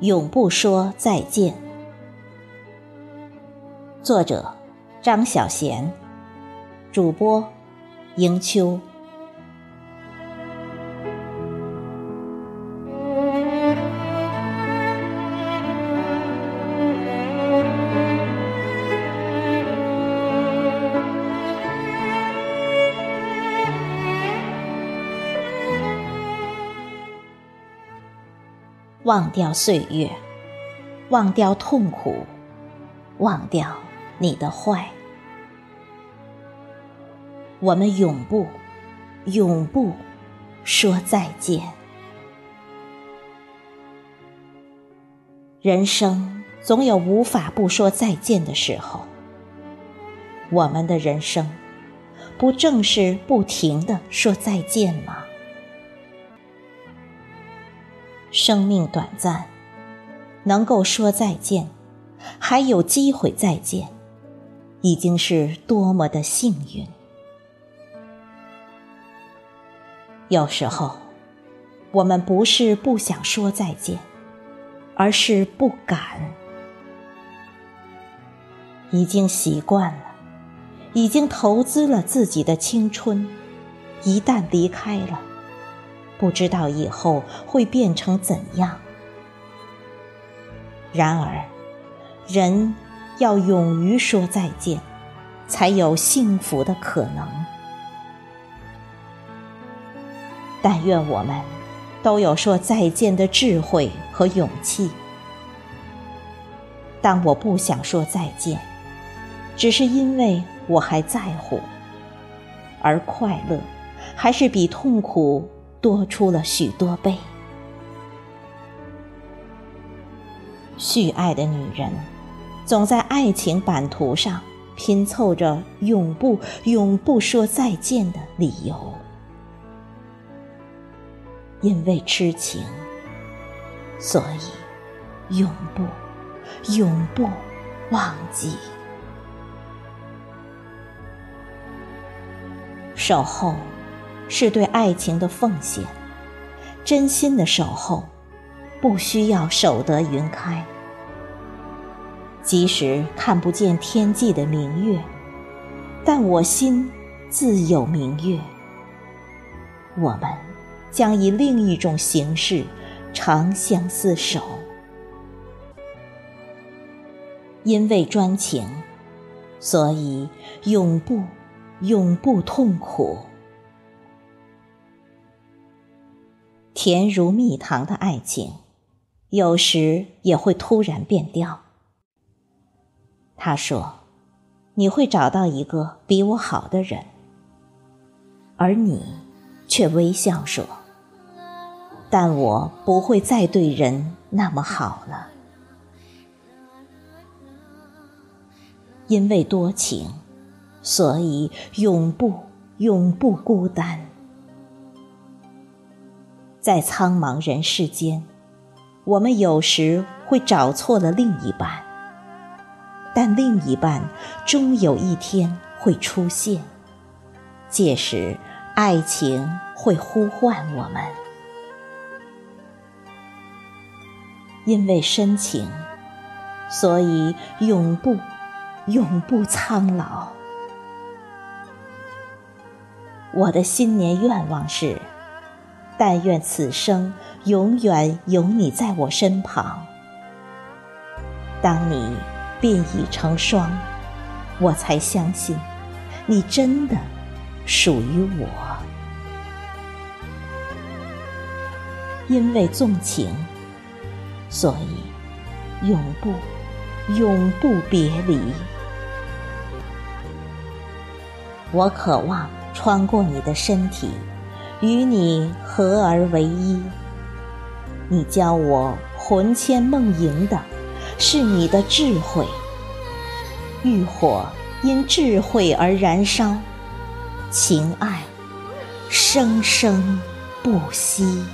永不说再见。作者：张小娴，主播：迎秋。忘掉岁月，忘掉痛苦，忘掉你的坏。我们永不，永不说再见。人生总有无法不说再见的时候。我们的人生，不正是不停的说再见吗？生命短暂，能够说再见，还有机会再见，已经是多么的幸运。有时候，我们不是不想说再见，而是不敢。已经习惯了，已经投资了自己的青春，一旦离开了。不知道以后会变成怎样。然而，人要勇于说再见，才有幸福的可能。但愿我们都有说再见的智慧和勇气。当我不想说再见，只是因为我还在乎，而快乐还是比痛苦。多出了许多倍。蓄爱的女人，总在爱情版图上拼凑着永不、永不说再见的理由。因为痴情，所以永不、永不忘记。守候。是对爱情的奉献，真心的守候，不需要守得云开。即使看不见天际的明月，但我心自有明月。我们将以另一种形式长相厮守，因为专情，所以永不、永不痛苦。甜如蜜糖的爱情，有时也会突然变调。他说：“你会找到一个比我好的人。”而你却微笑说：“但我不会再对人那么好了，因为多情，所以永不、永不孤单。”在苍茫人世间，我们有时会找错了另一半，但另一半终有一天会出现，届时爱情会呼唤我们。因为深情，所以永不、永不苍老。我的新年愿望是。但愿此生永远有你在我身旁。当你变已成双，我才相信你真的属于我。因为纵情，所以永不、永不别离。我渴望穿过你的身体。与你合而为一，你教我魂牵梦萦的，是你的智慧。欲火因智慧而燃烧，情爱生生不息。